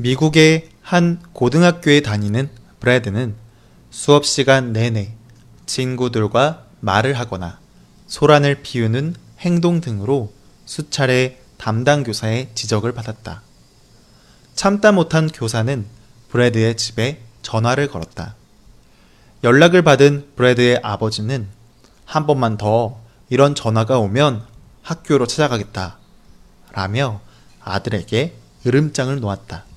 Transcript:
미국의 한 고등학교에 다니는 브래드는 수업 시간 내내 친구들과 말을 하거나 소란을 피우는 행동 등으로 수차례 담당 교사의 지적을 받았다. 참다 못한 교사는 브래드의 집에 전화를 걸었다. 연락을 받은 브래드의 아버지는 한 번만 더 이런 전화가 오면 학교로 찾아가겠다. 라며 아들에게 으름장을 놓았다.